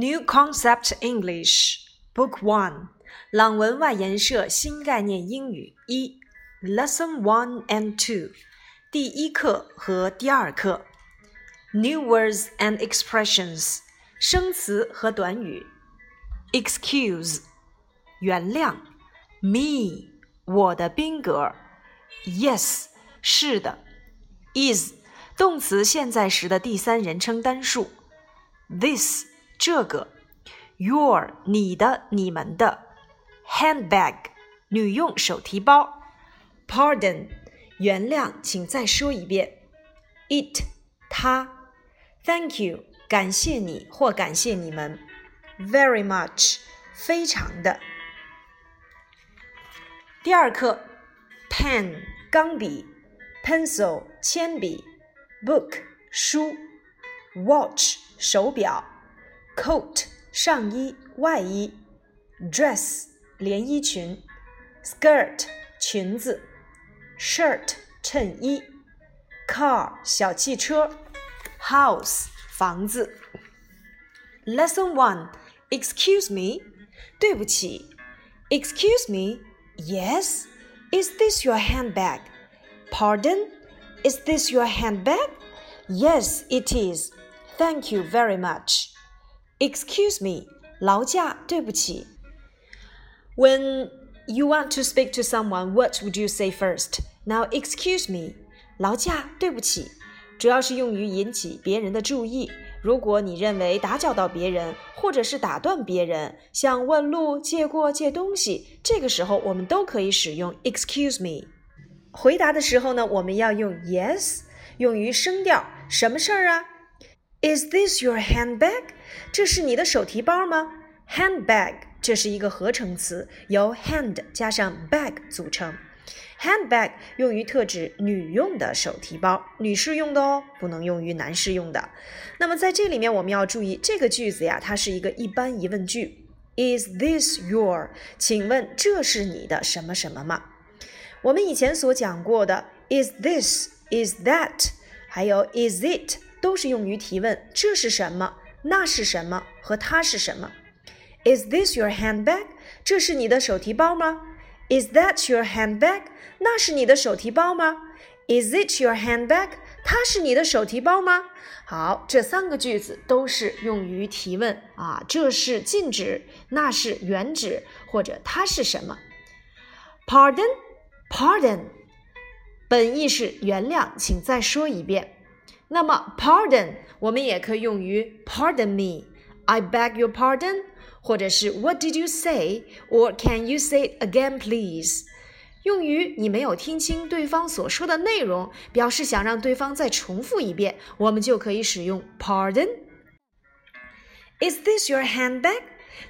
New Concept English Book One，朗文外研社新概念英语一，Lesson One and Two，第一课和第二课。New words and expressions，生词和短语。Excuse，原谅。Me，我的宾格。Yes，是的。Is，动词现在时的第三人称单数。This。 这个，your 你的你们的，handbag 女用手提包，pardon 原谅，请再说一遍，it 他，thank you 感谢你或感谢你们，very much 非常的。第二课，pen 钢笔，pencil 铅笔，book 书，watch 手表。coat 上衣、外衣，dress 连衣裙，skirt 裙子，shirt 衬衣，car 小汽车，house 房子。Lesson one, excuse me，对不起，excuse me, yes, is this your handbag? Pardon, is this your handbag? Yes, it is. Thank you very much. Excuse me，劳驾，对不起。When you want to speak to someone, what would you say first? Now, excuse me，劳驾，对不起，主要是用于引起别人的注意。如果你认为打搅到别人，或者是打断别人，想问路、借过、借东西，这个时候我们都可以使用 excuse me。回答的时候呢，我们要用 yes，用于声调。什么事儿啊？Is this your handbag？这是你的手提包吗？Handbag 这是一个合成词，由 hand 加上 bag 组成。Handbag 用于特指女用的手提包，女士用的哦，不能用于男士用的。那么在这里面我们要注意，这个句子呀，它是一个一般疑问句。Is this your？请问这是你的什么什么吗？我们以前所讲过的 Is this？Is that？还有 Is it？都是用于提问，这是什么？那是什么？和它是什么？Is this your handbag？这是你的手提包吗？Is that your handbag？那是你的手提包吗？Is it your handbag？它是你的手提包吗？好，这三个句子都是用于提问啊，这是禁止，那是原指，或者它是什么？Pardon，pardon，本意是原谅，请再说一遍。那么，pardon 我们也可以用于 pardon me，I beg your pardon，或者是 What did you say？or Can you say it again, please？用于你没有听清对方所说的内容，表示想让对方再重复一遍，我们就可以使用 pardon。Is this your handbag？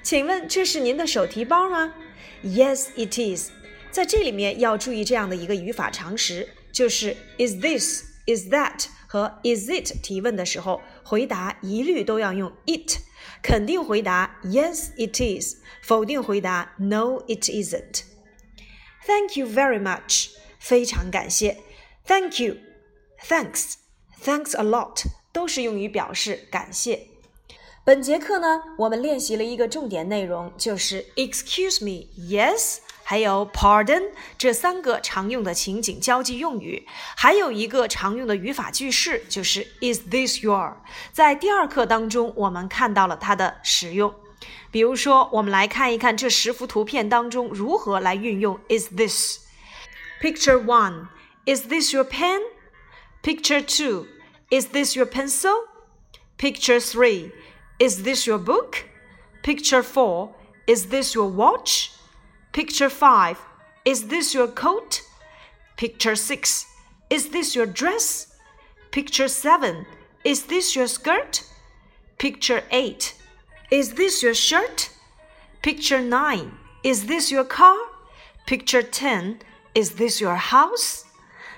请问这是您的手提包吗？Yes, it is。在这里面要注意这样的一个语法常识，就是 Is this? Is that? 和 is it 提问的时候，回答一律都要用 it，肯定回答 yes it is，否定回答 no it isn't。Thank you very much，非常感谢。Thank you，thanks，thanks a lot，都是用于表示感谢。本节课呢，我们练习了一个重点内容，就是 excuse me，yes。 还有 pardon 这三个常用的情景交际用语，还有一个常用的语法句式，就是 Is this your？在第二课当中，我们看到了它的使用。比如说，我们来看一看这十幅图片当中如何来运用 Is this。Picture one Is this your pen? Picture two Is this your pencil? Picture three Is this your book? Picture four Is this your watch? Picture 5. Is this your coat? Picture 6. Is this your dress? Picture 7. Is this your skirt? Picture 8. Is this your shirt? Picture 9. Is this your car? Picture 10. Is this your house?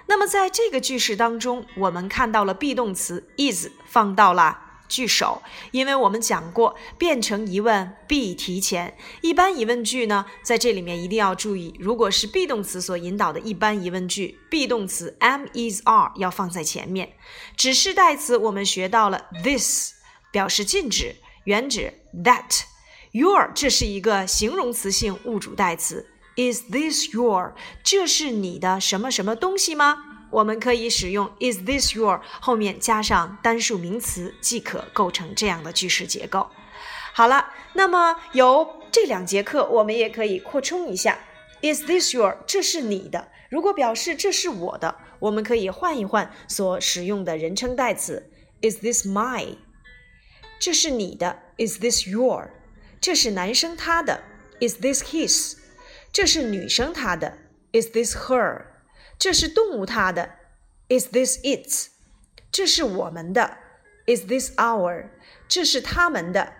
那么在这个句式当中，我们看到了 be 动词 is 放到了 句首，因为我们讲过，变成疑问必提前。一般疑问句呢，在这里面一定要注意，如果是 be 动词所引导的一般疑问句，be 动词 am is are 要放在前面。指示代词我们学到了 this 表示禁止原指 that。Your 这是一个形容词性物主代词。Is this your？这是你的什么什么东西吗？我们可以使用 Is this your 后面加上单数名词，即可构成这样的句式结构。好了，那么由这两节课，我们也可以扩充一下。Is this your？这是你的。如果表示这是我的，我们可以换一换所使用的人称代词。Is this my？这是你的。Is this your？这是男生他的，Is this his？这是女生她的，Is this her？这是动物它的，Is this its？这是我们的，Is this our？这是他们的，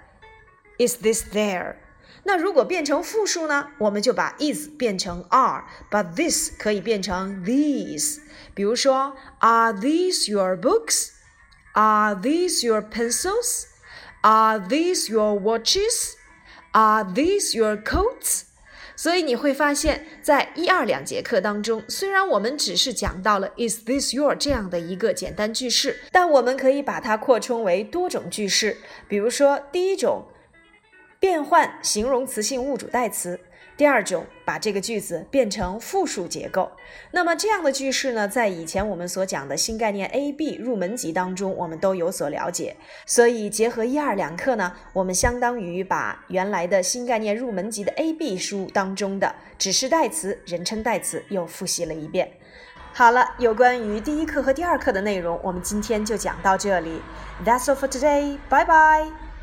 Is this their？那如果变成复数呢？我们就把 is 变成 are，把 this 可以变成 these。比如说，Are these your books？Are these your pencils？Are these your watches？Are these your coats？ 所以你会发现，在一二两节课当中，虽然我们只是讲到了 Is this your 这样的一个简单句式，但我们可以把它扩充为多种句式。比如说，第一种，变换形容词性物主代词。第二种，把这个句子变成复数结构。那么这样的句式呢，在以前我们所讲的新概念 A B 入门级当中，我们都有所了解。所以结合一二两课呢，我们相当于把原来的新概念入门级的 A B 书当中的指示代词、人称代词又复习了一遍。好了，有关于第一课和第二课的内容，我们今天就讲到这里。That's all for today. Bye bye.